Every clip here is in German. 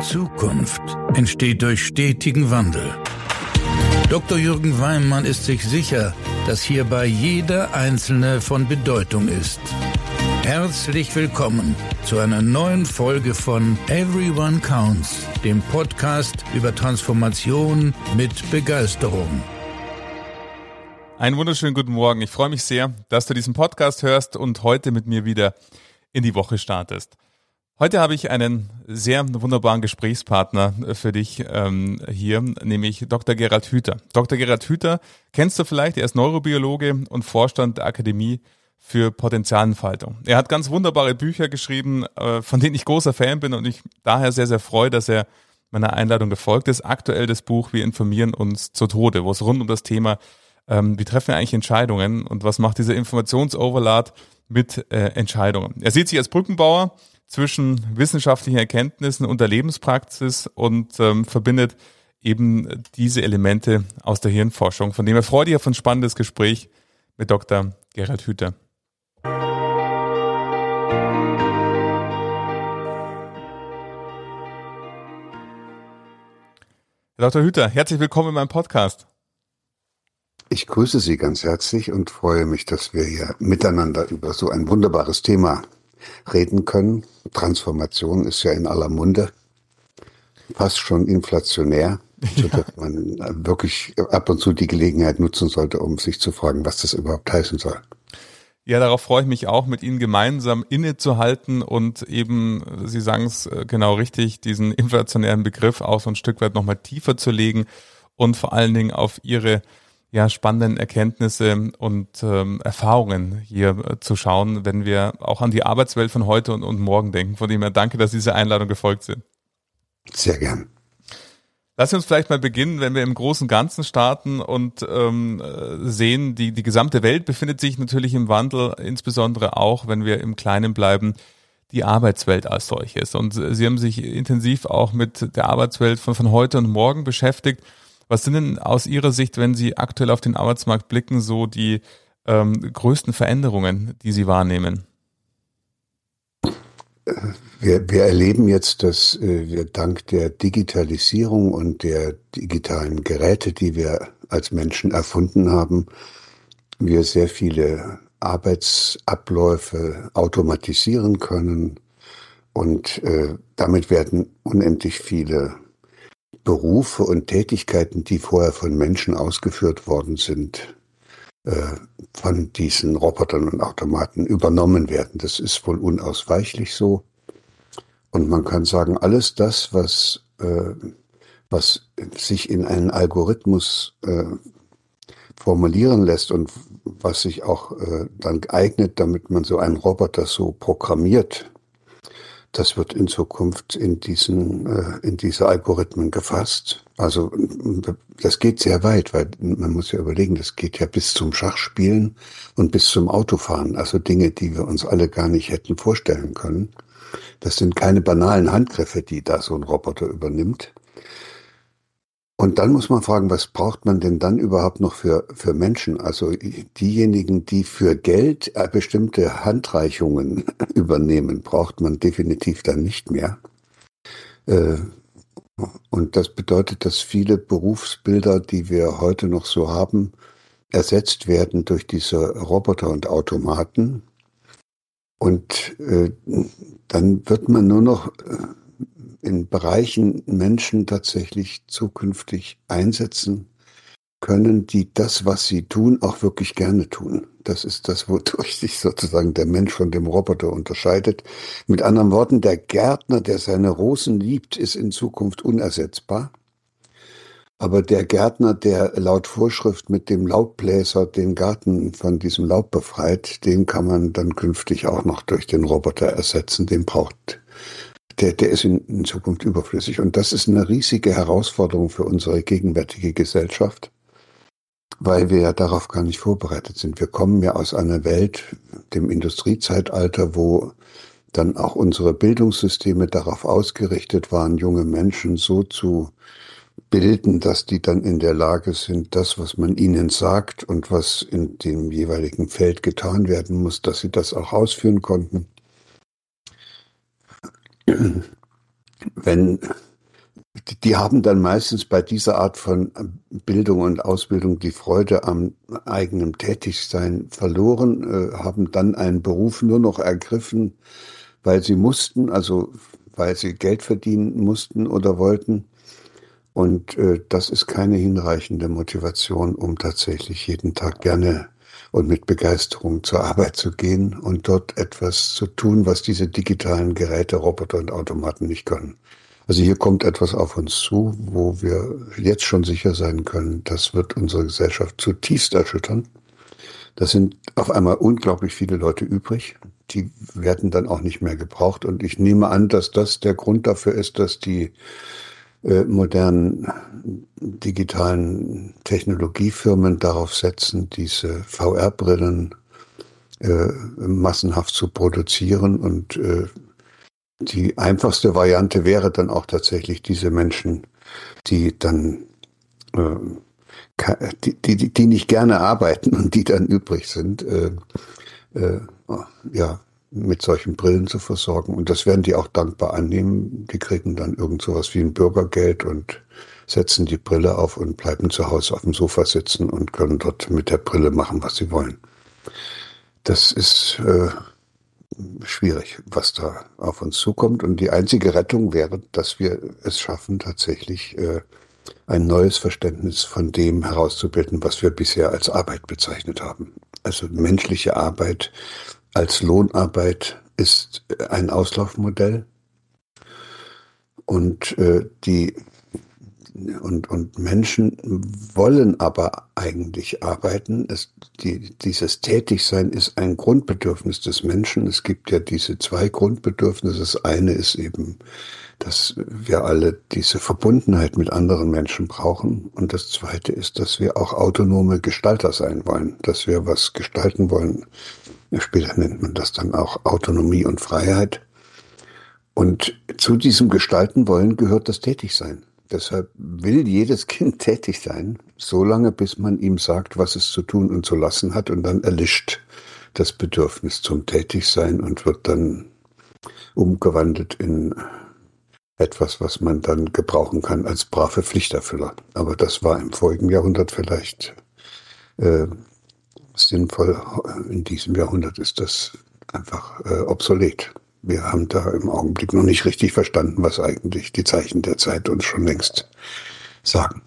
Zukunft entsteht durch stetigen Wandel. Dr. Jürgen Weimann ist sich sicher, dass hierbei jeder Einzelne von Bedeutung ist. Herzlich willkommen zu einer neuen Folge von Everyone Counts, dem Podcast über Transformation mit Begeisterung. Einen wunderschönen guten Morgen. Ich freue mich sehr, dass du diesen Podcast hörst und heute mit mir wieder in die Woche startest. Heute habe ich einen sehr wunderbaren Gesprächspartner für dich ähm, hier, nämlich Dr. Gerald Hüther. Dr. Gerald Hüther kennst du vielleicht, er ist Neurobiologe und Vorstand der Akademie für Potenzialentfaltung. Er hat ganz wunderbare Bücher geschrieben, äh, von denen ich großer Fan bin und ich daher sehr, sehr freue, dass er meiner Einladung gefolgt ist. Aktuell das Buch Wir informieren uns zu Tode, wo es rund um das Thema, ähm, wie treffen wir eigentlich Entscheidungen und was macht dieser Informationsoverlad mit äh, Entscheidungen. Er sieht sich als Brückenbauer, zwischen wissenschaftlichen Erkenntnissen und der Lebenspraxis und ähm, verbindet eben diese Elemente aus der Hirnforschung. Von dem her freue ich auf ein spannendes Gespräch mit Dr. Gerald Hüther. Herr Dr. Hüther, herzlich willkommen in meinem Podcast. Ich grüße Sie ganz herzlich und freue mich, dass wir hier miteinander über so ein wunderbares Thema reden können. Transformation ist ja in aller Munde, fast schon inflationär, ja. sodass man wirklich ab und zu die Gelegenheit nutzen sollte, um sich zu fragen, was das überhaupt heißen soll. Ja, darauf freue ich mich auch, mit Ihnen gemeinsam innezuhalten und eben, Sie sagen es äh, genau richtig, diesen inflationären Begriff auch so ein Stück weit nochmal tiefer zu legen und vor allen Dingen auf Ihre ja, spannenden Erkenntnisse und ähm, Erfahrungen hier äh, zu schauen, wenn wir auch an die Arbeitswelt von heute und, und morgen denken. Von dem her danke, dass Sie dieser Einladung gefolgt sind. Sehr gern. Lass uns vielleicht mal beginnen, wenn wir im großen Ganzen starten und ähm, sehen, die, die gesamte Welt befindet sich natürlich im Wandel, insbesondere auch, wenn wir im Kleinen bleiben, die Arbeitswelt als solches. Und Sie haben sich intensiv auch mit der Arbeitswelt von, von heute und morgen beschäftigt. Was sind denn aus Ihrer Sicht, wenn Sie aktuell auf den Arbeitsmarkt blicken, so die ähm, größten Veränderungen, die Sie wahrnehmen? Wir, wir erleben jetzt, dass äh, wir dank der Digitalisierung und der digitalen Geräte, die wir als Menschen erfunden haben, wir sehr viele Arbeitsabläufe automatisieren können und äh, damit werden unendlich viele Berufe und Tätigkeiten, die vorher von Menschen ausgeführt worden sind, äh, von diesen Robotern und Automaten übernommen werden. Das ist wohl unausweichlich so. Und man kann sagen, alles das, was, äh, was sich in einen Algorithmus äh, formulieren lässt und was sich auch dann eignet, damit man so einen Roboter so programmiert, das wird in Zukunft in diesen, äh, in diese Algorithmen gefasst. Also das geht sehr weit, weil man muss ja überlegen, das geht ja bis zum Schachspielen und bis zum Autofahren. Also Dinge, die wir uns alle gar nicht hätten vorstellen können. Das sind keine banalen Handgriffe, die da so ein Roboter übernimmt. Und dann muss man fragen, was braucht man denn dann überhaupt noch für, für Menschen? Also diejenigen, die für Geld äh, bestimmte Handreichungen übernehmen, braucht man definitiv dann nicht mehr. Äh, und das bedeutet, dass viele Berufsbilder, die wir heute noch so haben, ersetzt werden durch diese Roboter und Automaten. Und äh, dann wird man nur noch in Bereichen Menschen tatsächlich zukünftig einsetzen können, die das, was sie tun, auch wirklich gerne tun. Das ist das, wodurch sich sozusagen der Mensch von dem Roboter unterscheidet. Mit anderen Worten, der Gärtner, der seine Rosen liebt, ist in Zukunft unersetzbar. Aber der Gärtner, der laut Vorschrift mit dem Laubbläser den Garten von diesem Laub befreit, den kann man dann künftig auch noch durch den Roboter ersetzen. Den braucht der, der ist in, in Zukunft überflüssig. Und das ist eine riesige Herausforderung für unsere gegenwärtige Gesellschaft, weil wir ja darauf gar nicht vorbereitet sind. Wir kommen ja aus einer Welt, dem Industriezeitalter, wo dann auch unsere Bildungssysteme darauf ausgerichtet waren, junge Menschen so zu bilden, dass die dann in der Lage sind, das, was man ihnen sagt und was in dem jeweiligen Feld getan werden muss, dass sie das auch ausführen konnten wenn die haben dann meistens bei dieser Art von Bildung und Ausbildung die Freude am eigenen Tätigsein verloren, äh, haben dann einen Beruf nur noch ergriffen, weil sie mussten, also weil sie Geld verdienen mussten oder wollten. Und äh, das ist keine hinreichende Motivation, um tatsächlich jeden Tag gerne und mit Begeisterung zur Arbeit zu gehen und dort etwas zu tun, was diese digitalen Geräte, Roboter und Automaten nicht können. Also hier kommt etwas auf uns zu, wo wir jetzt schon sicher sein können, das wird unsere Gesellschaft zutiefst erschüttern. Da sind auf einmal unglaublich viele Leute übrig. Die werden dann auch nicht mehr gebraucht. Und ich nehme an, dass das der Grund dafür ist, dass die äh, modernen digitalen Technologiefirmen darauf setzen, diese VR-Brillen äh, massenhaft zu produzieren. Und äh, die einfachste Variante wäre dann auch tatsächlich diese Menschen, die dann äh, die, die, die nicht gerne arbeiten und die dann übrig sind, äh, ja, mit solchen Brillen zu versorgen. Und das werden die auch dankbar annehmen. Die kriegen dann irgend sowas wie ein Bürgergeld und setzen die Brille auf und bleiben zu Hause auf dem Sofa sitzen und können dort mit der Brille machen, was sie wollen. Das ist äh, schwierig, was da auf uns zukommt. Und die einzige Rettung wäre, dass wir es schaffen, tatsächlich äh, ein neues Verständnis von dem herauszubilden, was wir bisher als Arbeit bezeichnet haben. Also menschliche Arbeit als Lohnarbeit ist ein Auslaufmodell und äh, die und, und Menschen wollen aber eigentlich arbeiten. Es, die, dieses Tätigsein ist ein Grundbedürfnis des Menschen. Es gibt ja diese zwei Grundbedürfnisse. Das eine ist eben, dass wir alle diese Verbundenheit mit anderen Menschen brauchen. Und das zweite ist, dass wir auch autonome Gestalter sein wollen, dass wir was gestalten wollen, Später nennt man das dann auch Autonomie und Freiheit. Und zu diesem Gestalten wollen gehört das Tätigsein. Deshalb will jedes Kind tätig sein, solange bis man ihm sagt, was es zu tun und zu lassen hat, und dann erlischt das Bedürfnis zum Tätigsein und wird dann umgewandelt in etwas, was man dann gebrauchen kann als brave Pflichterfüller. Aber das war im vorigen Jahrhundert vielleicht äh, sinnvoll. In diesem Jahrhundert ist das einfach äh, obsolet. Wir haben da im Augenblick noch nicht richtig verstanden, was eigentlich die Zeichen der Zeit uns schon längst sagen.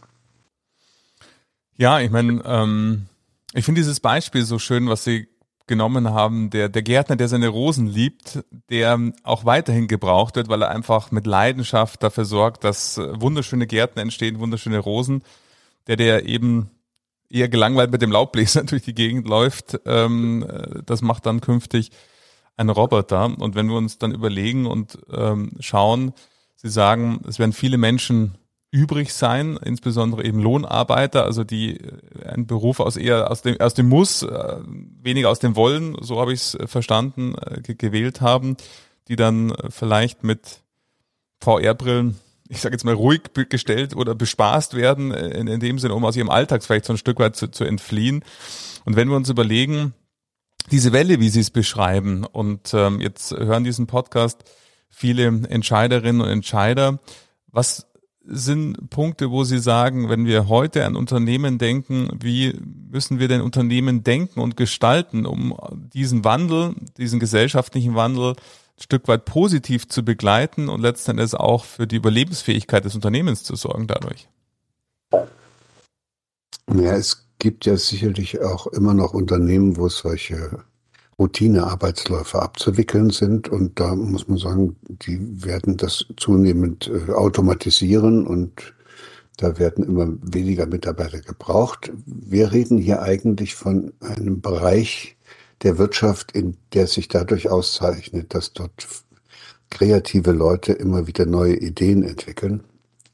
Ja, ich meine, ähm, ich finde dieses Beispiel so schön, was Sie genommen haben, der, der Gärtner, der seine Rosen liebt, der auch weiterhin gebraucht wird, weil er einfach mit Leidenschaft dafür sorgt, dass wunderschöne Gärten entstehen, wunderschöne Rosen, der, der eben eher gelangweilt mit dem Laubbläser durch die Gegend läuft, ähm, das macht dann künftig ein Roboter. Und wenn wir uns dann überlegen und ähm, schauen, Sie sagen, es werden viele Menschen übrig sein, insbesondere eben Lohnarbeiter, also die äh, einen Beruf aus eher aus dem aus dem Muss, äh, weniger aus dem Wollen, so habe ich es äh, verstanden, äh, gewählt haben, die dann äh, vielleicht mit VR-Brillen ich sage jetzt mal, ruhig gestellt oder bespaßt werden, äh, in, in dem Sinne, um aus ihrem Alltag vielleicht so ein Stück weit zu, zu entfliehen. Und wenn wir uns überlegen, diese Welle, wie Sie es beschreiben, und ähm, jetzt hören diesen Podcast viele Entscheiderinnen und Entscheider, was sind Punkte, wo Sie sagen, wenn wir heute an Unternehmen denken, wie müssen wir denn Unternehmen denken und gestalten, um diesen Wandel, diesen gesellschaftlichen Wandel Stück weit positiv zu begleiten und letzten Endes auch für die Überlebensfähigkeit des Unternehmens zu sorgen dadurch? Ja, es gibt ja sicherlich auch immer noch Unternehmen, wo solche Routine-Arbeitsläufe abzuwickeln sind. Und da muss man sagen, die werden das zunehmend äh, automatisieren und da werden immer weniger Mitarbeiter gebraucht. Wir reden hier eigentlich von einem Bereich, der Wirtschaft, in der sich dadurch auszeichnet, dass dort kreative Leute immer wieder neue Ideen entwickeln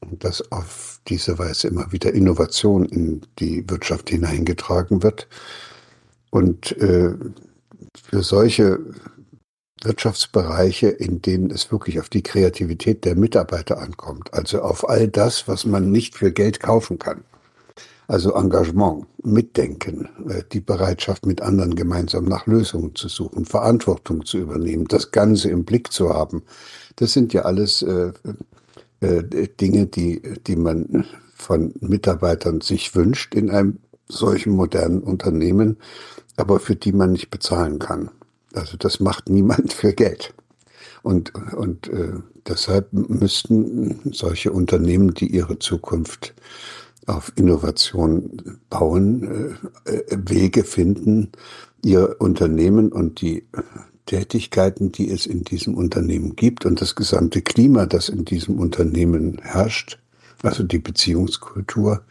und dass auf diese Weise immer wieder Innovation in die Wirtschaft hineingetragen wird. Und äh, für solche Wirtschaftsbereiche, in denen es wirklich auf die Kreativität der Mitarbeiter ankommt, also auf all das, was man nicht für Geld kaufen kann, also Engagement, Mitdenken, äh, die Bereitschaft, mit anderen gemeinsam nach Lösungen zu suchen, Verantwortung zu übernehmen, das Ganze im Blick zu haben. Das sind ja alles äh, äh, Dinge, die, die man von Mitarbeitern sich wünscht in einem solchen modernen Unternehmen, aber für die man nicht bezahlen kann. Also das macht niemand für Geld. Und, und äh, deshalb müssten solche Unternehmen, die ihre Zukunft auf Innovation bauen, äh, äh Wege finden, ihr Unternehmen und die Tätigkeiten, die es in diesem Unternehmen gibt und das gesamte Klima, das in diesem Unternehmen herrscht, also die Beziehungskultur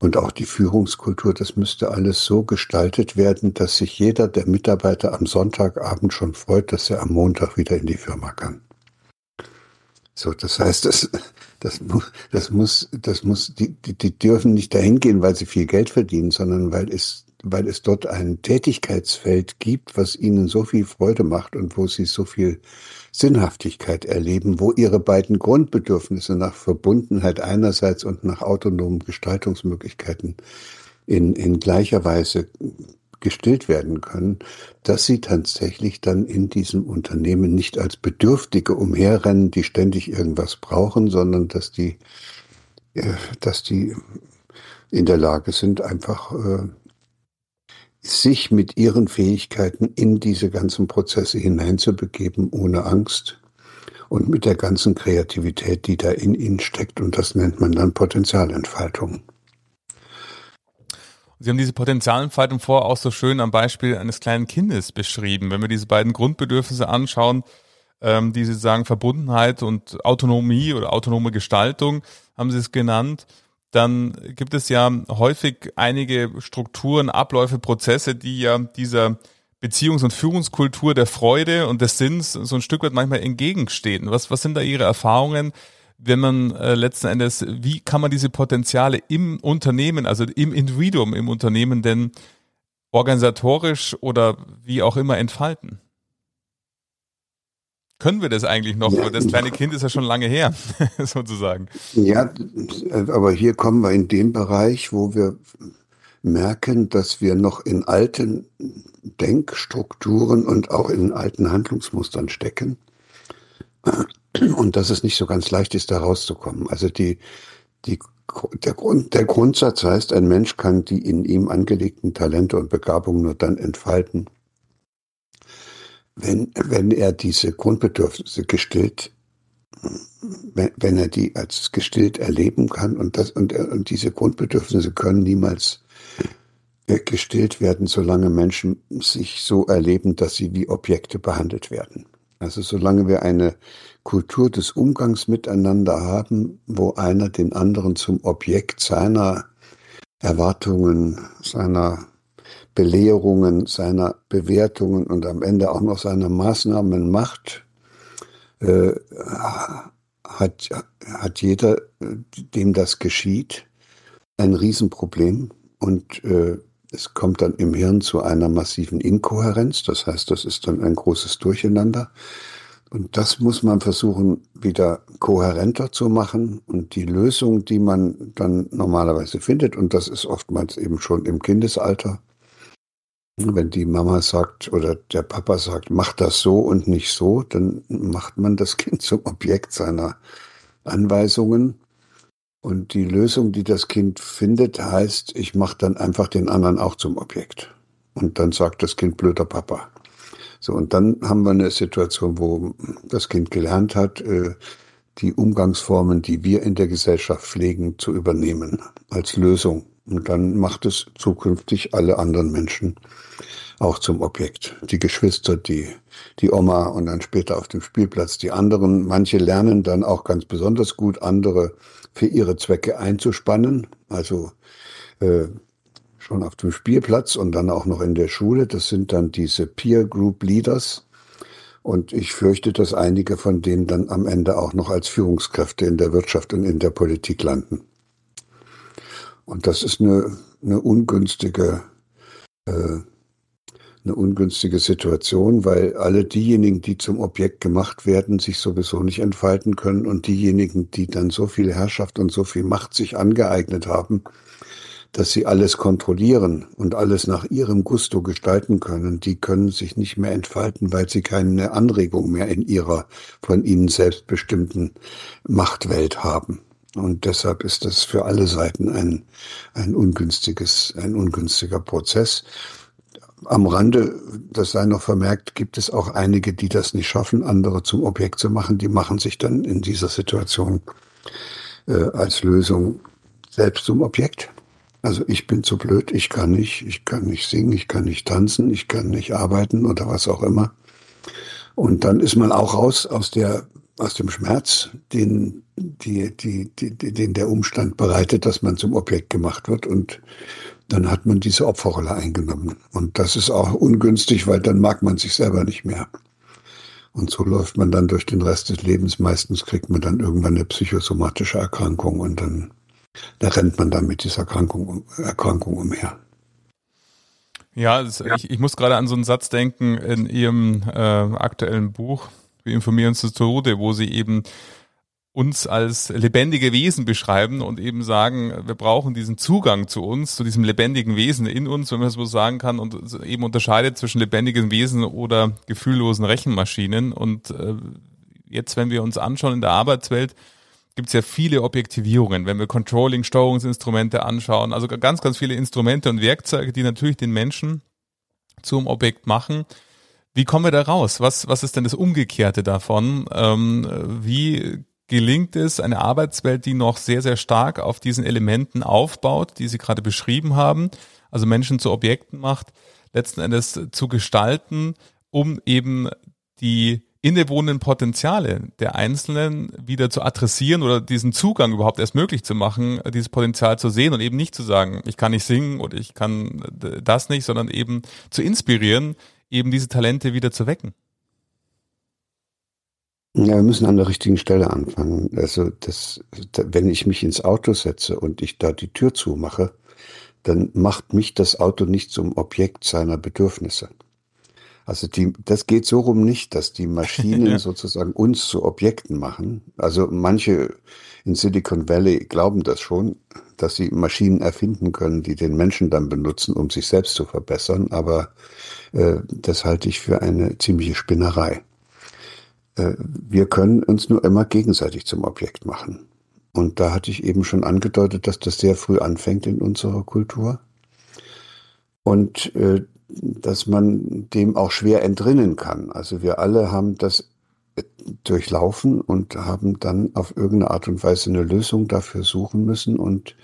und auch die Führungskultur, das müsste alles so gestaltet werden, dass sich jeder der Mitarbeiter am Sonntagabend schon freut, dass er am Montag wieder in die Firma kann. So, das heißt, das, das, das muss, das muss, die, die, die dürfen nicht dahin gehen, weil sie viel Geld verdienen, sondern weil es weil es dort ein Tätigkeitsfeld gibt, was ihnen so viel Freude macht und wo sie so viel Sinnhaftigkeit erleben, wo ihre beiden Grundbedürfnisse nach Verbundenheit einerseits und nach autonomen Gestaltungsmöglichkeiten in, in gleicher Weise gestillt werden können, dass sie tatsächlich dann in diesem Unternehmen nicht als Bedürftige umherrennen, die ständig irgendwas brauchen, sondern dass die, äh, dass die in der Lage sind, einfach äh, sich mit ihren Fähigkeiten in diese ganzen Prozesse hineinzubegeben, ohne Angst und mit der ganzen Kreativität, die da in ihnen steckt. Und das nennt man dann Potenzialentfaltung. Sie haben diese Potenzialentfaltung vorher auch so schön am Beispiel eines kleinen Kindes beschrieben. Wenn wir diese beiden Grundbedürfnisse anschauen, ähm, die Sie sagen Verbundenheit und Autonomie oder autonome Gestaltung, haben Sie es genannt dann gibt es ja häufig einige Strukturen, Abläufe, Prozesse, die ja dieser Beziehungs- und Führungskultur der Freude und des Sinns so ein Stück weit manchmal entgegenstehen. Was, was sind da Ihre Erfahrungen, wenn man äh, letzten Endes, wie kann man diese Potenziale im Unternehmen, also im Individuum im Unternehmen denn organisatorisch oder wie auch immer entfalten? Können wir das eigentlich noch? Ja. Das kleine Kind ist ja schon lange her, sozusagen. Ja, aber hier kommen wir in den Bereich, wo wir merken, dass wir noch in alten Denkstrukturen und auch in alten Handlungsmustern stecken und dass es nicht so ganz leicht ist, da rauszukommen. Also die, die, der, Grund, der Grundsatz heißt, ein Mensch kann die in ihm angelegten Talente und Begabungen nur dann entfalten, wenn, wenn er diese Grundbedürfnisse gestillt, wenn, wenn er die als gestillt erleben kann und das, und, und diese Grundbedürfnisse können niemals äh, gestillt werden, solange Menschen sich so erleben, dass sie wie Objekte behandelt werden. Also solange wir eine Kultur des Umgangs miteinander haben, wo einer den anderen zum Objekt seiner Erwartungen, seiner Belehrungen, seiner Bewertungen und am Ende auch noch seiner Maßnahmen macht, äh, hat, hat jeder, dem das geschieht, ein Riesenproblem. Und äh, es kommt dann im Hirn zu einer massiven Inkohärenz, das heißt, das ist dann ein großes Durcheinander. Und das muss man versuchen, wieder kohärenter zu machen. Und die Lösung, die man dann normalerweise findet, und das ist oftmals eben schon im Kindesalter, wenn die Mama sagt oder der Papa sagt, mach das so und nicht so, dann macht man das Kind zum Objekt seiner Anweisungen. Und die Lösung, die das Kind findet, heißt, ich mache dann einfach den anderen auch zum Objekt. Und dann sagt das Kind blöder Papa. So, und dann haben wir eine Situation, wo das Kind gelernt hat, äh, die Umgangsformen, die wir in der Gesellschaft pflegen, zu übernehmen als Lösung. Und dann macht es zukünftig alle anderen Menschen auch zum Objekt. Die Geschwister, die, die Oma und dann später auf dem Spielplatz die anderen. Manche lernen dann auch ganz besonders gut, andere für ihre Zwecke einzuspannen. Also äh, schon auf dem Spielplatz und dann auch noch in der Schule. Das sind dann diese Peer Group Leaders. Und ich fürchte, dass einige von denen dann am Ende auch noch als Führungskräfte in der Wirtschaft und in der Politik landen. Und das ist eine, eine ungünstige äh, eine ungünstige Situation, weil alle diejenigen, die zum Objekt gemacht werden, sich sowieso nicht entfalten können und diejenigen, die dann so viel Herrschaft und so viel Macht sich angeeignet haben, dass sie alles kontrollieren und alles nach ihrem Gusto gestalten können, die können sich nicht mehr entfalten, weil sie keine Anregung mehr in ihrer von ihnen selbst bestimmten Machtwelt haben. Und deshalb ist das für alle Seiten ein, ein ungünstiges, ein ungünstiger Prozess. Am Rande, das sei noch vermerkt, gibt es auch einige, die das nicht schaffen, andere zum Objekt zu machen. Die machen sich dann in dieser Situation äh, als Lösung selbst zum Objekt. Also ich bin zu blöd, ich kann nicht, ich kann nicht singen, ich kann nicht tanzen, ich kann nicht arbeiten oder was auch immer. Und dann ist man auch raus aus der aus dem Schmerz, den, die, die, die, den der Umstand bereitet, dass man zum Objekt gemacht wird. Und dann hat man diese Opferrolle eingenommen. Und das ist auch ungünstig, weil dann mag man sich selber nicht mehr. Und so läuft man dann durch den Rest des Lebens. Meistens kriegt man dann irgendwann eine psychosomatische Erkrankung und dann da rennt man dann mit dieser Erkrankung, Erkrankung umher. Ja, also Ich, ich muss gerade an so einen Satz denken in Ihrem äh, aktuellen Buch, Wir informieren uns zu Tode, wo Sie eben uns als lebendige Wesen beschreiben und eben sagen, wir brauchen diesen Zugang zu uns, zu diesem lebendigen Wesen in uns, wenn man das so sagen kann, und eben unterscheidet zwischen lebendigen Wesen oder gefühllosen Rechenmaschinen. Und äh, jetzt, wenn wir uns anschauen in der Arbeitswelt, gibt es ja viele Objektivierungen, wenn wir Controlling, Steuerungsinstrumente anschauen, also ganz, ganz viele Instrumente und Werkzeuge, die natürlich den Menschen zum Objekt machen. Wie kommen wir da raus? Was, was ist denn das Umgekehrte davon? Ähm, wie gelingt es, eine Arbeitswelt, die noch sehr, sehr stark auf diesen Elementen aufbaut, die Sie gerade beschrieben haben, also Menschen zu Objekten macht, letzten Endes zu gestalten, um eben die innewohnenden Potenziale der Einzelnen wieder zu adressieren oder diesen Zugang überhaupt erst möglich zu machen, dieses Potenzial zu sehen und eben nicht zu sagen, ich kann nicht singen oder ich kann das nicht, sondern eben zu inspirieren, eben diese Talente wieder zu wecken. Ja, wir müssen an der richtigen Stelle anfangen. Also, das, wenn ich mich ins Auto setze und ich da die Tür zumache, dann macht mich das Auto nicht zum Objekt seiner Bedürfnisse. Also die, das geht so rum nicht, dass die Maschinen ja. sozusagen uns zu Objekten machen. Also manche in Silicon Valley glauben das schon, dass sie Maschinen erfinden können, die den Menschen dann benutzen, um sich selbst zu verbessern. Aber äh, das halte ich für eine ziemliche Spinnerei. Äh, wir können uns nur immer gegenseitig zum Objekt machen. Und da hatte ich eben schon angedeutet, dass das sehr früh anfängt in unserer Kultur. Und äh, dass man dem auch schwer entrinnen kann. Also wir alle haben das durchlaufen und haben dann auf irgendeine Art und Weise eine Lösung dafür suchen müssen. Und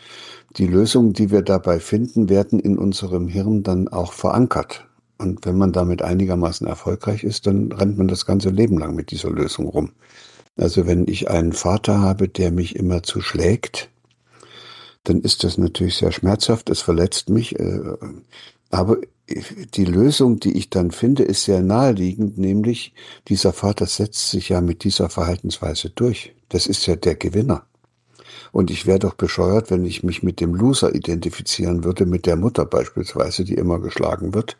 die Lösungen, die wir dabei finden, werden in unserem Hirn dann auch verankert. Und wenn man damit einigermaßen erfolgreich ist, dann rennt man das ganze Leben lang mit dieser Lösung rum. Also wenn ich einen Vater habe, der mich immer zu schlägt, dann ist das natürlich sehr schmerzhaft, es verletzt mich. Äh, aber die Lösung, die ich dann finde, ist sehr naheliegend, nämlich dieser Vater setzt sich ja mit dieser Verhaltensweise durch. Das ist ja der Gewinner. Und ich wäre doch bescheuert, wenn ich mich mit dem Loser identifizieren würde, mit der Mutter beispielsweise, die immer geschlagen wird.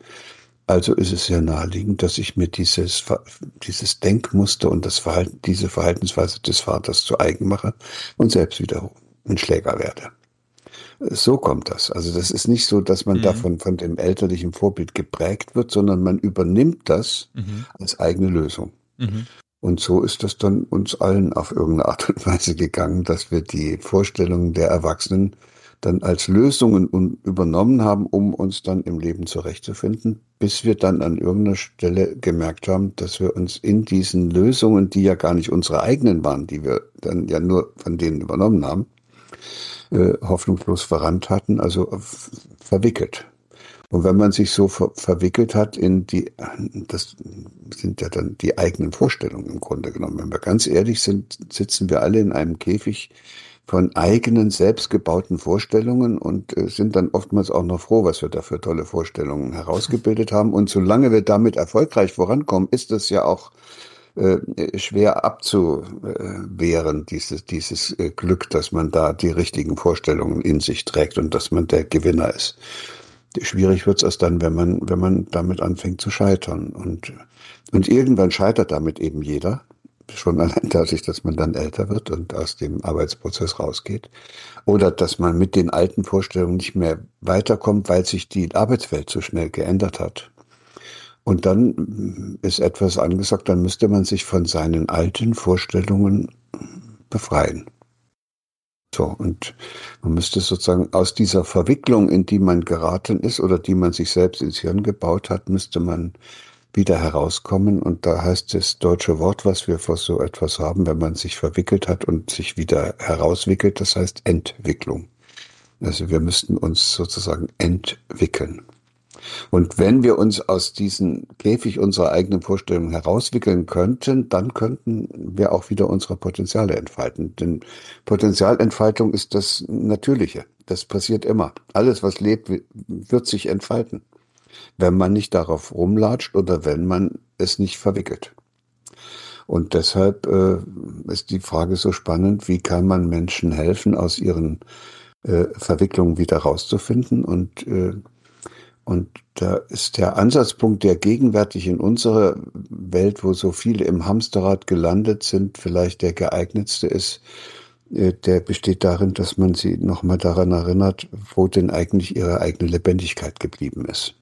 Also ist es sehr naheliegend, dass ich mir dieses, dieses Denkmuster und das Verhalten, diese Verhaltensweise des Vaters zu eigen mache und selbst wieder ein Schläger werde. So kommt das. Also das ist nicht so, dass man mhm. davon von dem elterlichen Vorbild geprägt wird, sondern man übernimmt das mhm. als eigene Lösung. Mhm. Und so ist das dann uns allen auf irgendeine Art und Weise gegangen, dass wir die Vorstellungen der Erwachsenen dann als Lösungen übernommen haben, um uns dann im Leben zurechtzufinden, bis wir dann an irgendeiner Stelle gemerkt haben, dass wir uns in diesen Lösungen, die ja gar nicht unsere eigenen waren, die wir dann ja nur von denen übernommen haben, äh, hoffnungslos verrannt hatten, also verwickelt. Und wenn man sich so ver verwickelt hat in die, das sind ja dann die eigenen Vorstellungen im Grunde genommen. Wenn wir ganz ehrlich sind, sitzen wir alle in einem Käfig von eigenen selbstgebauten Vorstellungen und äh, sind dann oftmals auch noch froh, was wir da für tolle Vorstellungen herausgebildet haben. Und solange wir damit erfolgreich vorankommen, ist es ja auch äh, schwer abzuwehren, dieses, dieses äh, Glück, dass man da die richtigen Vorstellungen in sich trägt und dass man der Gewinner ist. Schwierig wird's erst dann, wenn man, wenn man damit anfängt zu scheitern. Und, und irgendwann scheitert damit eben jeder. Schon allein dadurch, dass man dann älter wird und aus dem Arbeitsprozess rausgeht. Oder dass man mit den alten Vorstellungen nicht mehr weiterkommt, weil sich die Arbeitswelt so schnell geändert hat. Und dann ist etwas angesagt, dann müsste man sich von seinen alten Vorstellungen befreien. So, und man müsste sozusagen aus dieser Verwicklung, in die man geraten ist oder die man sich selbst ins Hirn gebaut hat, müsste man wieder herauskommen. Und da heißt das deutsche Wort, was wir vor so etwas haben, wenn man sich verwickelt hat und sich wieder herauswickelt, das heißt Entwicklung. Also wir müssten uns sozusagen entwickeln. Und wenn wir uns aus diesem Käfig unserer eigenen Vorstellungen herauswickeln könnten, dann könnten wir auch wieder unsere Potenziale entfalten. Denn Potenzialentfaltung ist das Natürliche. Das passiert immer. Alles, was lebt, wird sich entfalten. Wenn man nicht darauf rumlatscht oder wenn man es nicht verwickelt. Und deshalb äh, ist die Frage so spannend, wie kann man Menschen helfen, aus ihren äh, Verwicklungen wieder rauszufinden und äh, und da ist der Ansatzpunkt, der gegenwärtig in unserer Welt, wo so viele im Hamsterrad gelandet sind, vielleicht der geeignetste ist, äh, der besteht darin, dass man sie nochmal daran erinnert, wo denn eigentlich ihre eigene Lebendigkeit geblieben ist.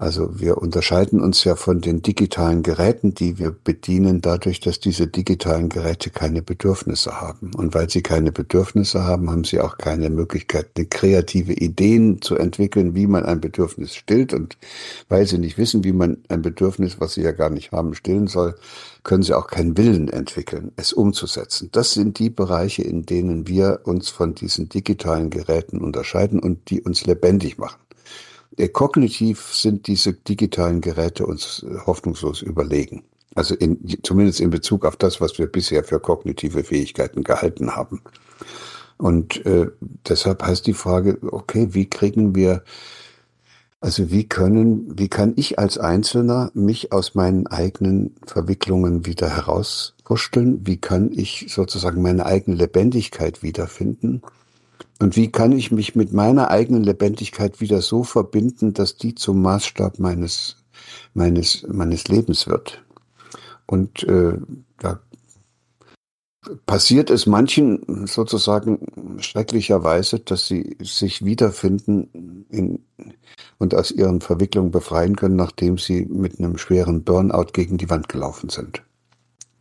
Also wir unterscheiden uns ja von den digitalen Geräten, die wir bedienen, dadurch, dass diese digitalen Geräte keine Bedürfnisse haben. Und weil sie keine Bedürfnisse haben, haben sie auch keine Möglichkeit, kreative Ideen zu entwickeln, wie man ein Bedürfnis stillt. Und weil sie nicht wissen, wie man ein Bedürfnis, was sie ja gar nicht haben, stillen soll, können sie auch keinen Willen entwickeln, es umzusetzen. Das sind die Bereiche, in denen wir uns von diesen digitalen Geräten unterscheiden und die uns lebendig machen. Äh, kognitiv sind diese digitalen Geräte uns äh, hoffnungslos überlegen. Also in, zumindest in Bezug auf das, was wir bisher für kognitive Fähigkeiten gehalten haben. Und äh, deshalb heißt die Frage, okay, wie kriegen wir, also wie können, wie kann ich als Einzelner mich aus meinen eigenen Verwicklungen wieder herauswurschteln? Wie kann ich sozusagen meine eigene Lebendigkeit wiederfinden? Und wie kann ich mich mit meiner eigenen Lebendigkeit wieder so verbinden, dass die zum Maßstab meines, meines, meines Lebens wird? Und äh, da passiert es manchen sozusagen schrecklicherweise, dass sie sich wiederfinden in, und aus ihren Verwicklungen befreien können, nachdem sie mit einem schweren Burnout gegen die Wand gelaufen sind.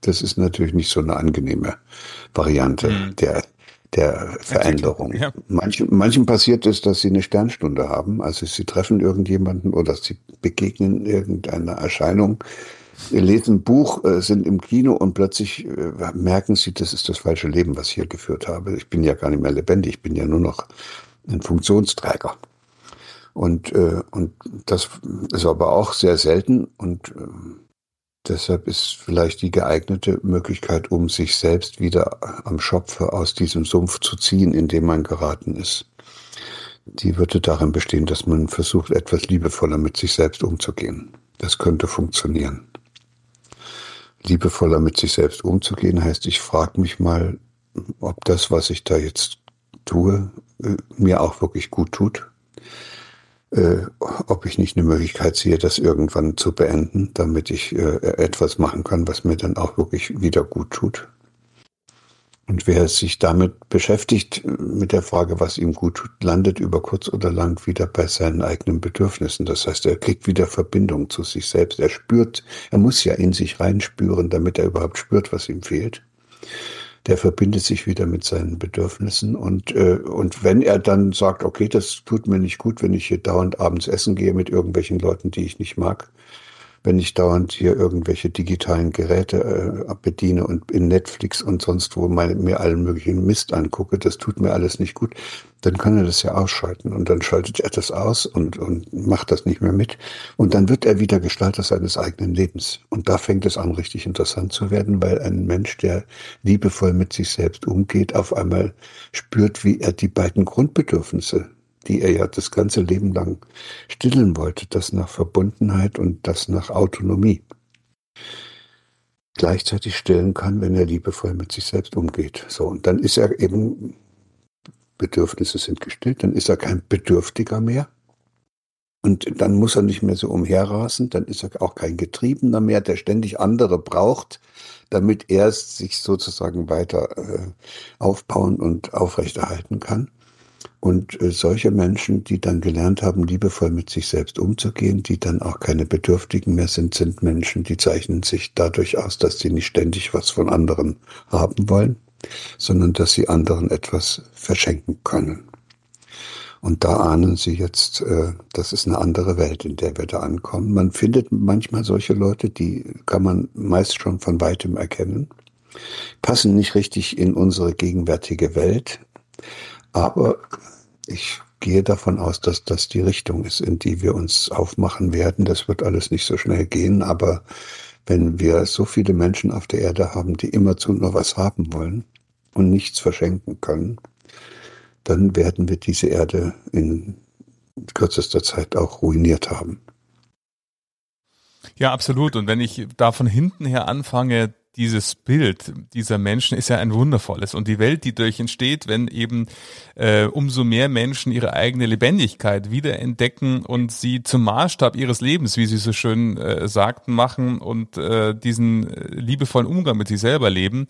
Das ist natürlich nicht so eine angenehme Variante mhm. der der Veränderung. Ja. Manchen, manchen passiert es, dass sie eine Sternstunde haben, also sie treffen irgendjemanden oder sie begegnen irgendeiner Erscheinung, lesen ein Buch, äh, sind im Kino und plötzlich äh, merken sie, das ist das falsche Leben, was ich hier geführt habe. Ich bin ja gar nicht mehr lebendig, ich bin ja nur noch ein Funktionsträger. Und, äh, und das ist aber auch sehr selten und Deshalb ist vielleicht die geeignete Möglichkeit, um sich selbst wieder am Schopfe aus diesem Sumpf zu ziehen, in dem man geraten ist. Die würde darin bestehen, dass man versucht, etwas liebevoller mit sich selbst umzugehen. Das könnte funktionieren. Liebevoller mit sich selbst umzugehen heißt, ich frage mich mal, ob das, was ich da jetzt tue, äh, mir auch wirklich gut tut äh, ob ich nicht eine Möglichkeit sehe, das irgendwann zu beenden, damit ich äh, etwas machen kann, was mir dann auch wirklich wieder gut tut. Und wer sich damit beschäftigt, mit der Frage, was ihm gut tut, landet über kurz oder lang wieder bei seinen eigenen Bedürfnissen. Das heißt, er kriegt wieder Verbindung zu sich selbst. Er spürt, er muss ja in sich reinspüren, damit er überhaupt spürt, was ihm fehlt der verbindet sich wieder mit seinen Bedürfnissen. Und, äh, und wenn er dann sagt, okay, das tut mir nicht gut, wenn ich hier dauernd abends essen gehe mit irgendwelchen Leuten, die ich nicht mag, wenn ich dauernd hier irgendwelche digitalen Geräte äh, bediene und in Netflix und sonst wo meine, mir allen möglichen Mist angucke, das tut mir alles nicht gut, dann kann er das ja ausschalten und dann schaltet er das aus und, und macht das nicht mehr mit. Und dann wird er wieder Gestalter seines eigenen Lebens. Und da fängt es an richtig interessant zu werden, weil ein Mensch, der liebevoll mit sich selbst umgeht, auf einmal spürt, wie er die beiden Grundbedürfnisse die er ja das ganze Leben lang stillen wollte, das nach Verbundenheit und das nach Autonomie, gleichzeitig stillen kann, wenn er liebevoll mit sich selbst umgeht. So, und dann ist er eben, Bedürfnisse sind gestillt, dann ist er kein Bedürftiger mehr, Und dann muss er nicht mehr so umherrasen, dann ist er auch kein Getriebener mehr, der ständig andere braucht, damit er sich sozusagen weiter äh, aufbauen und aufrechterhalten kann. Und äh, solche Menschen, die dann gelernt haben, liebevoll mit sich selbst umzugehen, die dann auch keine Bedürftigen mehr sind, sind Menschen, die zeichnen sich dadurch aus, dass sie nicht ständig was von anderen haben wollen, sondern dass sie anderen etwas verschenken können. Und da ahnen Sie jetzt, äh, das ist eine andere Welt, in der wir da ankommen. Man findet manchmal solche Leute, die kann man meist schon von weitem erkennen, passen nicht richtig in unsere gegenwärtige Welt, aber ich gehe davon aus, dass das die Richtung ist, in die wir uns aufmachen werden. Das wird alles nicht so schnell gehen, aber wenn wir so viele Menschen auf der Erde haben, die immerzu nur was haben wollen und nichts verschenken können, dann werden wir diese Erde in kürzester Zeit auch ruiniert haben. Ja, absolut. Und wenn ich da von hinten her anfange, dieses Bild dieser Menschen ist ja ein wundervolles. Und die Welt, die durch entsteht, wenn eben äh, umso mehr Menschen ihre eigene Lebendigkeit wiederentdecken und sie zum Maßstab ihres Lebens, wie Sie so schön äh, sagten, machen und äh, diesen äh, liebevollen Umgang mit sich selber leben,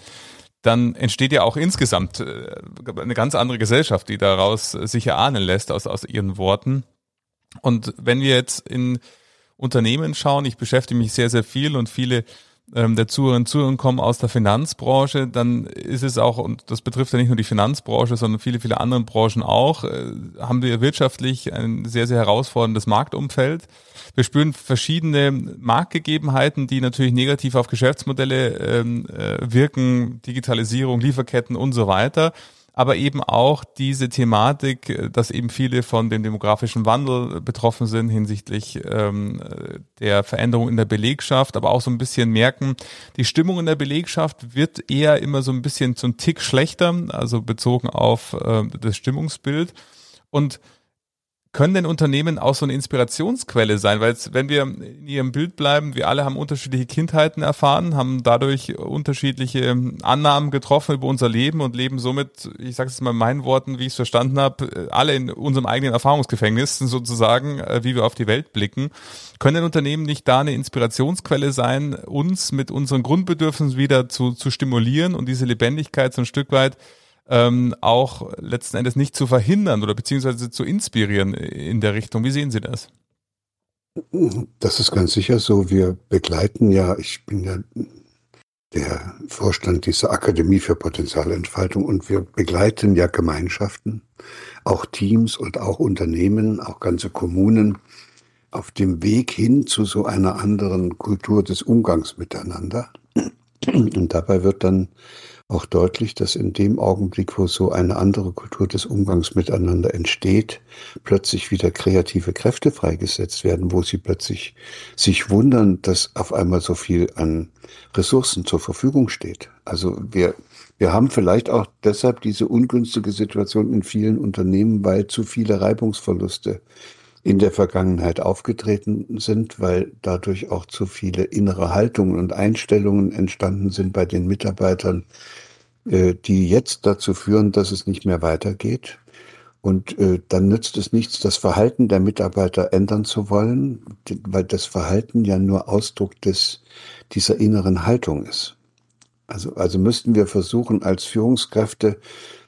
dann entsteht ja auch insgesamt äh, eine ganz andere Gesellschaft, die daraus sich erahnen lässt aus, aus Ihren Worten. Und wenn wir jetzt in Unternehmen schauen, ich beschäftige mich sehr, sehr viel und viele ähm, der Zuhörerinnen und Zuhörer kommen aus der Finanzbranche, dann ist es auch, und das betrifft ja nicht nur die Finanzbranche, sondern viele, viele andere Branchen auch, äh, haben wir wirtschaftlich ein sehr, sehr herausforderndes Marktumfeld. Wir spüren verschiedene Marktgegebenheiten, die natürlich negativ auf Geschäftsmodelle ähm, äh, wirken, Digitalisierung, Lieferketten und so weiter aber eben auch diese Thematik, dass eben viele von dem demografischen Wandel betroffen sind hinsichtlich ähm, der Veränderung in der Belegschaft, aber auch so ein bisschen merken, die Stimmung in der Belegschaft wird eher immer so ein bisschen zum Tick schlechter, also bezogen auf äh, das Stimmungsbild. Und können denn Unternehmen auch so eine Inspirationsquelle sein? Weil wenn wir in ihrem Bild bleiben, wir alle haben unterschiedliche Kindheiten erfahren, haben dadurch unterschiedliche Annahmen getroffen über unser Leben und leben somit, ich sage es mal in meinen Worten, wie ich es verstanden habe, alle in unserem eigenen Erfahrungsgefängnis sozusagen, äh, wie wir auf die Welt blicken. Können Unternehmen nicht da eine Inspirationsquelle sein, uns mit unseren Grundbedürfnissen wieder zu, zu stimulieren und diese Lebendigkeit so ein Stück weit ähm, auch letzten Endes nicht zu verhindern oder beziehungsweise zu inspirieren in der Richtung. Wie sehen Sie das? Das ist ganz sicher so. Wir begleiten ja, ich bin ja der Vorstand dieser Akademie für Potenzialentfaltung und wir begleiten ja Gemeinschaften, auch Teams und auch Unternehmen, auch ganze Kommunen auf dem Weg hin zu so einer anderen Kultur des Umgangs miteinander. Und dabei wird dann auch deutlich, dass in dem Augenblick, wo so eine andere Kultur des Umgangs miteinander entsteht, plötzlich wieder kreative Kräfte freigesetzt werden, wo sie plötzlich sich wundern, dass auf einmal so viel an Ressourcen zur Verfügung steht. Also wir, wir haben vielleicht auch deshalb diese ungünstige Situation in vielen Unternehmen, weil zu viele Reibungsverluste in der Vergangenheit aufgetreten sind, weil dadurch auch zu viele innere Haltungen und Einstellungen entstanden sind bei den Mitarbeitern, äh, die jetzt dazu führen, dass es nicht mehr weitergeht. Und äh, dann nützt es nichts, das Verhalten der Mitarbeiter ändern zu wollen, weil das Verhalten ja nur Ausdruck des, dieser inneren Haltung ist. Also, also müssten wir versuchen, als Führungskräfte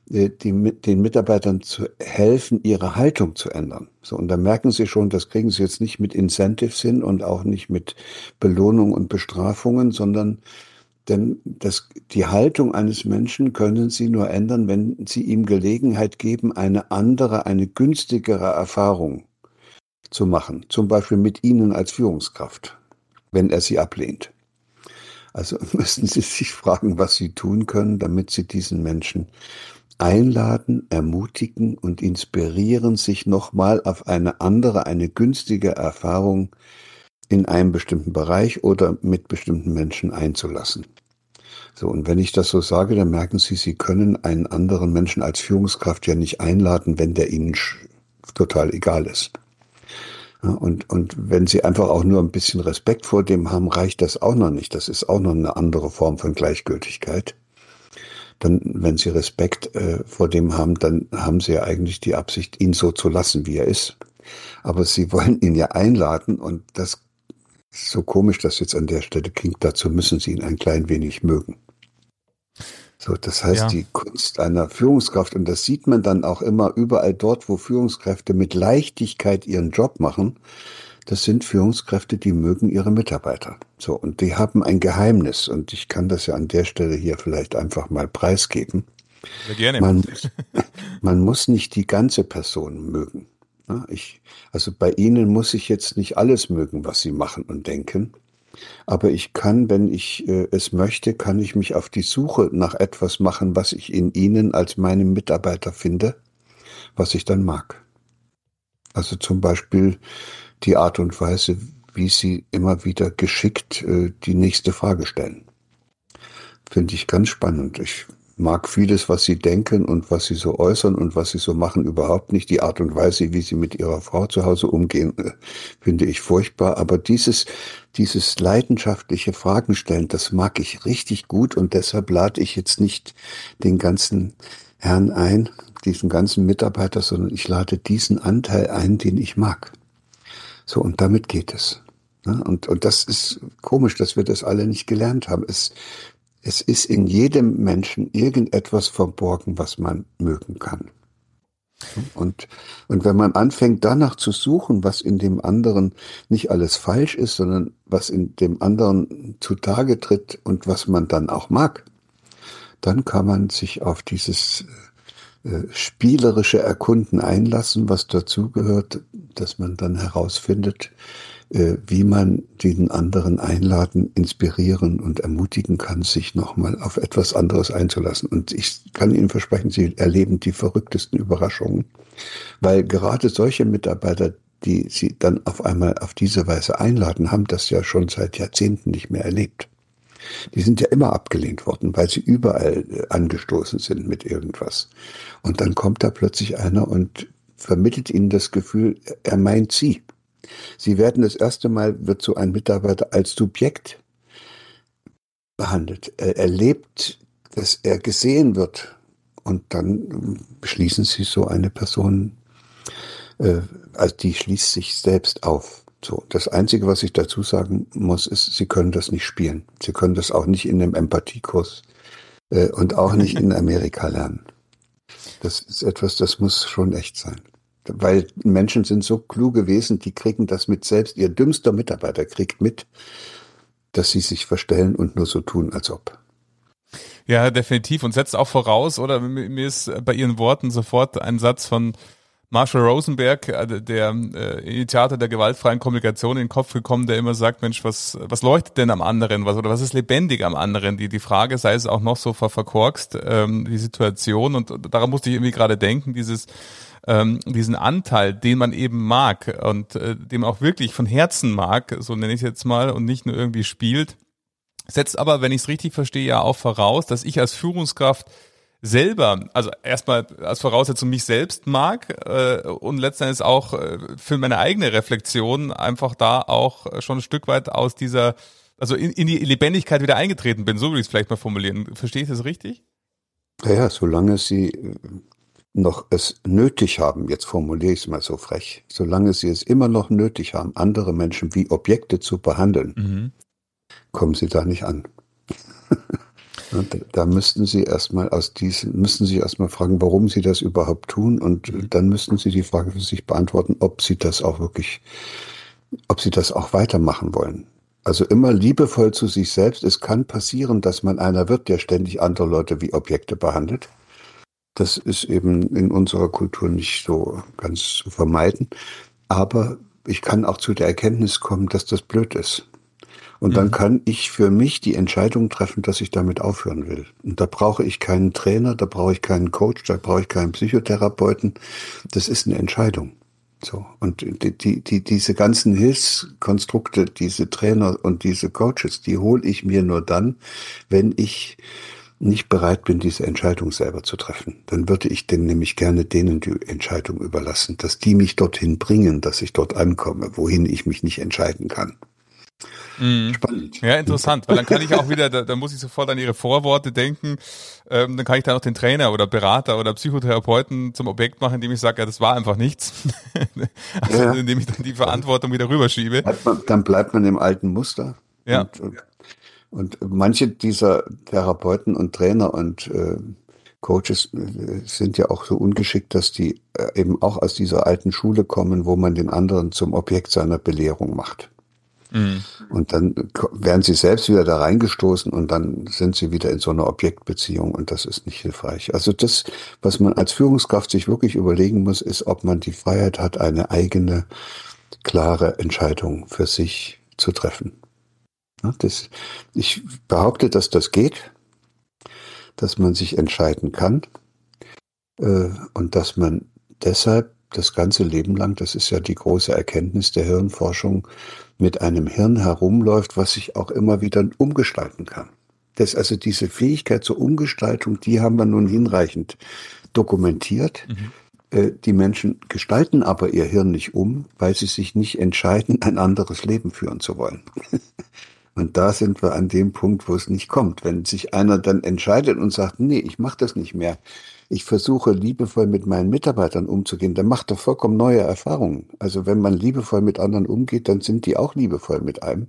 die, den Mitarbeitern zu helfen, ihre Haltung zu ändern. So, und da merken sie schon, das kriegen sie jetzt nicht mit Incentives hin und auch nicht mit Belohnung und Bestrafungen, sondern denn das, die Haltung eines Menschen können Sie nur ändern, wenn Sie ihm Gelegenheit geben, eine andere, eine günstigere Erfahrung zu machen. Zum Beispiel mit Ihnen als Führungskraft, wenn er Sie ablehnt. Also müssen Sie sich fragen, was Sie tun können, damit Sie diesen Menschen einladen, ermutigen und inspirieren, sich nochmal auf eine andere, eine günstige Erfahrung in einem bestimmten Bereich oder mit bestimmten Menschen einzulassen. So, und wenn ich das so sage, dann merken Sie, Sie können einen anderen Menschen als Führungskraft ja nicht einladen, wenn der Ihnen total egal ist. Und, und wenn Sie einfach auch nur ein bisschen Respekt vor dem haben, reicht das auch noch nicht. Das ist auch noch eine andere Form von Gleichgültigkeit dann, wenn sie Respekt äh, vor dem haben, dann haben sie ja eigentlich die Absicht, ihn so zu lassen, wie er ist. Aber sie wollen ihn ja einladen und das ist so komisch, dass jetzt an der Stelle klingt, dazu müssen sie ihn ein klein wenig mögen. So, das heißt, ja. die Kunst einer Führungskraft, und das sieht man dann auch immer überall dort, wo Führungskräfte mit Leichtigkeit ihren Job machen, das sind Führungskräfte, die mögen ihre Mitarbeiter. So, und die haben ein Geheimnis, und ich kann das ja an der Stelle hier vielleicht einfach mal preisgeben. Sehr gerne. Man, man muss nicht die ganze Person mögen. Ich, also bei Ihnen muss ich jetzt nicht alles mögen, was Sie machen und denken. Aber ich kann, wenn ich äh, es möchte, kann ich mich auf die Suche nach etwas machen, was ich in Ihnen als meinem Mitarbeiter finde, was ich dann mag. Also zum Beispiel die Art und Weise, wie Sie immer wieder geschickt äh, die nächste Frage stellen. Finde ich ganz spannend. Ich mag vieles, was sie denken und was sie so äußern und was sie so machen, überhaupt nicht. Die Art und Weise, wie sie mit ihrer Frau zu Hause umgehen, äh, finde ich furchtbar. Aber dieses, dieses leidenschaftliche Fragen stellen, das mag ich richtig gut und deshalb lade ich jetzt nicht den ganzen Herrn ein, diesen ganzen Mitarbeiter, sondern ich lade diesen Anteil ein, den ich mag. So, und damit geht es. Und, und das ist komisch, dass wir das alle nicht gelernt haben. Es, es ist in jedem Menschen irgendetwas verborgen, was man mögen kann. Und, und wenn man anfängt danach zu suchen, was in dem anderen nicht alles falsch ist, sondern was in dem anderen zutage tritt und was man dann auch mag, dann kann man sich auf dieses äh, spielerische Erkunden einlassen, was dazugehört, dass man dann herausfindet, äh, wie man den anderen einladen, inspirieren und ermutigen kann, sich nochmal auf etwas anderes einzulassen. Und ich kann Ihnen versprechen, Sie erleben die verrücktesten Überraschungen, weil gerade solche Mitarbeiter, die Sie dann auf einmal auf diese Weise einladen, haben das ja schon seit Jahrzehnten nicht mehr erlebt. Die sind ja immer abgelehnt worden, weil sie überall äh, angestoßen sind mit irgendwas. Und dann kommt da plötzlich einer und vermittelt ihnen das Gefühl, er meint sie. Sie werden das erste Mal, wird so ein Mitarbeiter als Subjekt behandelt. Er erlebt, dass er gesehen wird. Und dann beschließen Sie so eine Person, äh, also die schließt sich selbst auf. So, das Einzige, was ich dazu sagen muss, ist, Sie können das nicht spielen. Sie können das auch nicht in einem Empathiekurs äh, und auch nicht in Amerika lernen. Das ist etwas, das muss schon echt sein weil Menschen sind so kluge Wesen, die kriegen das mit selbst. Ihr dümmster Mitarbeiter kriegt mit, dass sie sich verstellen und nur so tun, als ob. Ja, definitiv. Und setzt auch voraus, oder mir ist bei Ihren Worten sofort ein Satz von Marshall Rosenberg, äh, der äh, Initiator der gewaltfreien Kommunikation, in den Kopf gekommen, der immer sagt, Mensch, was, was leuchtet denn am anderen, was oder was ist lebendig am anderen? Die, die Frage sei es auch noch so ver verkorkst, ähm, die Situation. Und daran musste ich irgendwie gerade denken, dieses ähm, diesen Anteil, den man eben mag und äh, dem auch wirklich von Herzen mag, so nenne ich es jetzt mal, und nicht nur irgendwie spielt, setzt aber, wenn ich es richtig verstehe, ja auch voraus, dass ich als Führungskraft selber, also erstmal als Voraussetzung mich selbst mag äh, und letztendlich auch äh, für meine eigene Reflexion einfach da auch schon ein Stück weit aus dieser, also in, in die Lebendigkeit wieder eingetreten bin, so würde ich es vielleicht mal formulieren. Verstehe ich das richtig? Ja, ja, solange Sie noch es nötig haben, jetzt formuliere ich es mal so frech, solange sie es immer noch nötig haben, andere Menschen wie Objekte zu behandeln, mhm. kommen sie da nicht an. da müssten sie erstmal aus diesen, müssten sie erstmal fragen, warum sie das überhaupt tun und dann müssten sie die Frage für sich beantworten, ob sie das auch wirklich, ob sie das auch weitermachen wollen. Also immer liebevoll zu sich selbst. Es kann passieren, dass man einer wird, der ständig andere Leute wie Objekte behandelt. Das ist eben in unserer Kultur nicht so ganz zu vermeiden. Aber ich kann auch zu der Erkenntnis kommen, dass das blöd ist. Und dann mhm. kann ich für mich die Entscheidung treffen, dass ich damit aufhören will. Und da brauche ich keinen Trainer, da brauche ich keinen Coach, da brauche ich keinen Psychotherapeuten. Das ist eine Entscheidung. So. Und die, die, die, diese ganzen Hilfskonstrukte, diese Trainer und diese Coaches, die hole ich mir nur dann, wenn ich nicht bereit bin, diese Entscheidung selber zu treffen, dann würde ich denn nämlich gerne denen die Entscheidung überlassen, dass die mich dorthin bringen, dass ich dort ankomme, wohin ich mich nicht entscheiden kann. Mhm. Spannend. Ja, interessant, weil dann kann ich auch wieder, da, da muss ich sofort an Ihre Vorworte denken, ähm, dann kann ich da noch den Trainer oder Berater oder Psychotherapeuten zum Objekt machen, indem ich sage, ja, das war einfach nichts. also ja. indem ich dann die Verantwortung wieder rüberschiebe. dann bleibt man im alten Muster. Ja. Und, und, und manche dieser Therapeuten und Trainer und äh, Coaches äh, sind ja auch so ungeschickt, dass die äh, eben auch aus dieser alten Schule kommen, wo man den anderen zum Objekt seiner Belehrung macht. Mhm. Und dann werden sie selbst wieder da reingestoßen und dann sind sie wieder in so einer Objektbeziehung und das ist nicht hilfreich. Also das, was man als Führungskraft sich wirklich überlegen muss, ist, ob man die Freiheit hat, eine eigene, klare Entscheidung für sich zu treffen. Das, ich behaupte, dass das geht, dass man sich entscheiden kann äh, und dass man deshalb das ganze Leben lang, das ist ja die große Erkenntnis der Hirnforschung, mit einem Hirn herumläuft, was sich auch immer wieder umgestalten kann. Das also diese Fähigkeit zur Umgestaltung, die haben wir nun hinreichend dokumentiert. Mhm. Äh, die Menschen gestalten aber ihr Hirn nicht um, weil sie sich nicht entscheiden, ein anderes Leben führen zu wollen. Und da sind wir an dem Punkt, wo es nicht kommt. Wenn sich einer dann entscheidet und sagt, nee, ich mache das nicht mehr, ich versuche liebevoll mit meinen Mitarbeitern umzugehen, dann macht er vollkommen neue Erfahrungen. Also wenn man liebevoll mit anderen umgeht, dann sind die auch liebevoll mit einem.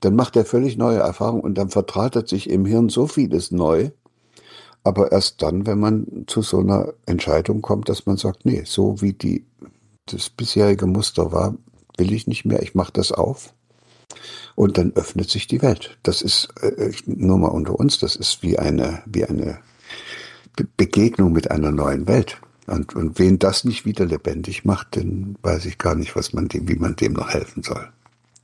Dann macht er völlig neue Erfahrungen und dann vertratet sich im Hirn so vieles neu. Aber erst dann, wenn man zu so einer Entscheidung kommt, dass man sagt, nee, so wie die, das bisherige Muster war, will ich nicht mehr, ich mache das auf. Und dann öffnet sich die Welt. Das ist äh, nur mal unter uns, das ist wie eine, wie eine Begegnung mit einer neuen Welt. Und, und wen das nicht wieder lebendig macht, dann weiß ich gar nicht, was man dem, wie man dem noch helfen soll.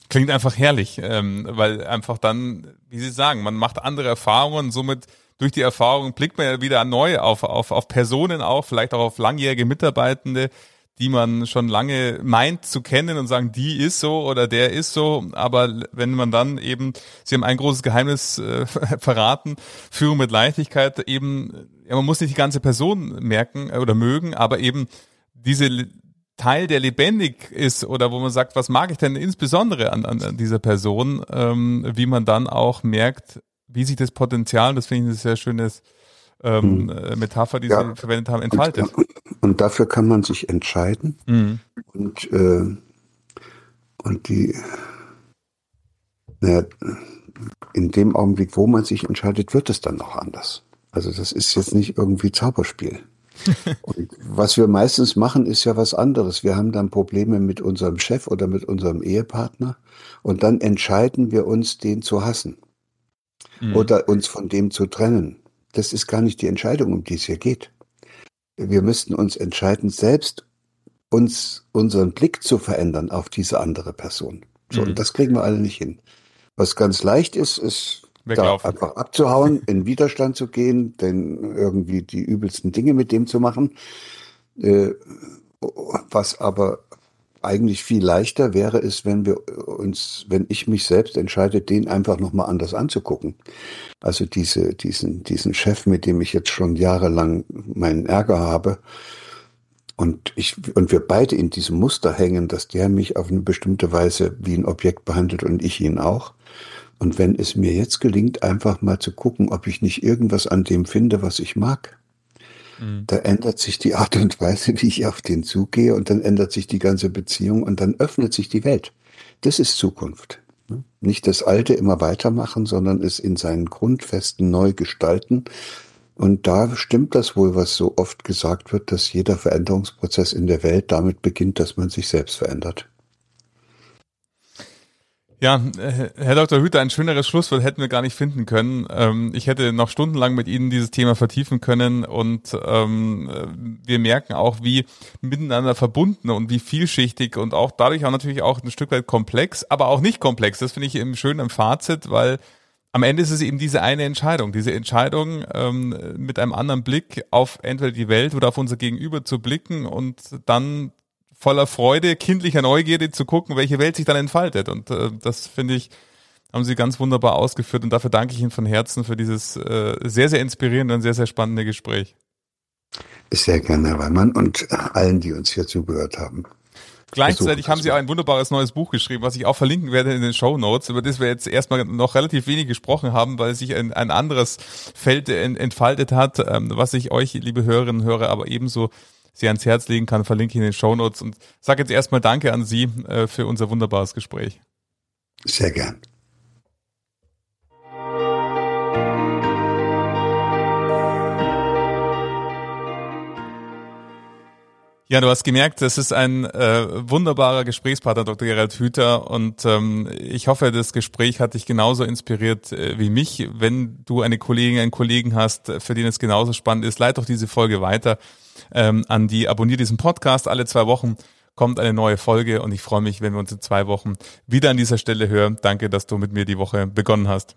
Klingt einfach herrlich, ähm, weil einfach dann, wie Sie sagen, man macht andere Erfahrungen, somit durch die Erfahrung blickt man ja wieder neu auf, auf, auf Personen auch, vielleicht auch auf langjährige Mitarbeitende, die man schon lange meint zu kennen und sagen, die ist so oder der ist so. Aber wenn man dann eben, Sie haben ein großes Geheimnis äh, verraten, Führung mit Leichtigkeit, eben, ja, man muss nicht die ganze Person merken äh, oder mögen, aber eben diese Teil, der lebendig ist oder wo man sagt, was mag ich denn insbesondere an, an, dieser Person, ähm, wie man dann auch merkt, wie sich das Potenzial, das finde ich ein sehr schönes ähm, mhm. Metapher, die ja. Sie verwendet haben, entfaltet. Und, und, dafür kann man sich entscheiden. Mhm. Und, äh, und die, naja, in dem Augenblick, wo man sich entscheidet, wird es dann noch anders. Also das ist jetzt nicht irgendwie Zauberspiel. und was wir meistens machen, ist ja was anderes. Wir haben dann Probleme mit unserem Chef oder mit unserem Ehepartner und dann entscheiden wir uns, den zu hassen mhm. oder uns von dem zu trennen. Das ist gar nicht die Entscheidung, um die es hier geht. Wir müssten uns entscheiden, selbst uns unseren Blick zu verändern auf diese andere Person. So, mhm. und das kriegen wir alle nicht hin. Was ganz leicht ist, ist da einfach abzuhauen, in Widerstand zu gehen, denn irgendwie die übelsten Dinge mit dem zu machen. Äh, was aber eigentlich viel leichter wäre es, wenn wir uns, wenn ich mich selbst entscheide, den einfach nochmal anders anzugucken. Also diese, diesen, diesen Chef, mit dem ich jetzt schon jahrelang meinen Ärger habe, und ich, und wir beide in diesem Muster hängen, dass der mich auf eine bestimmte Weise wie ein Objekt behandelt und ich ihn auch. Und wenn es mir jetzt gelingt, einfach mal zu gucken, ob ich nicht irgendwas an dem finde, was ich mag, Mhm. Da ändert sich die Art und Weise, wie ich auf den zugehe und dann ändert sich die ganze Beziehung und dann öffnet sich die Welt. Das ist Zukunft. Ne? Nicht das Alte immer weitermachen, sondern es in seinen Grundfesten neu gestalten. Und da stimmt das wohl, was so oft gesagt wird, dass jeder Veränderungsprozess in der Welt damit beginnt, dass man sich selbst verändert. Ja, Herr Dr. Hüter, ein schöneres Schlusswort hätten wir gar nicht finden können. Ähm, ich hätte noch stundenlang mit Ihnen dieses Thema vertiefen können und ähm, äh, wir merken auch, wie miteinander verbunden und wie vielschichtig und auch dadurch auch natürlich auch ein Stück weit komplex, aber auch nicht komplex. Das finde ich eben schön im Fazit, weil am Ende ist es eben diese eine Entscheidung, diese Entscheidung ähm, mit einem anderen Blick auf entweder die Welt oder auf unser Gegenüber zu blicken und dann voller Freude, kindlicher Neugierde zu gucken, welche Welt sich dann entfaltet. Und äh, das finde ich, haben Sie ganz wunderbar ausgeführt. Und dafür danke ich Ihnen von Herzen für dieses äh, sehr, sehr inspirierende und sehr, sehr spannende Gespräch. Sehr gerne, Herr Weimann, und allen, die uns hier zugehört haben. Gleichzeitig haben Sie auch ein wunderbares neues Buch geschrieben, was ich auch verlinken werde in den Show Notes, über das wir jetzt erstmal noch relativ wenig gesprochen haben, weil sich ein, ein anderes Feld entfaltet hat, ähm, was ich euch, liebe Hörerinnen und Hörer, aber ebenso sehr ans Herz legen kann, verlinke ich in den Show Notes und sage jetzt erstmal Danke an Sie äh, für unser wunderbares Gespräch. Sehr gern. Ja, du hast gemerkt, das ist ein äh, wunderbarer Gesprächspartner, Dr. Gerald Hüther. Und ähm, ich hoffe, das Gespräch hat dich genauso inspiriert äh, wie mich. Wenn du eine Kollegin, einen Kollegen hast, für den es genauso spannend ist, leite doch diese Folge weiter ähm, an die. Abonnier diesen Podcast. Alle zwei Wochen kommt eine neue Folge und ich freue mich, wenn wir uns in zwei Wochen wieder an dieser Stelle hören. Danke, dass du mit mir die Woche begonnen hast.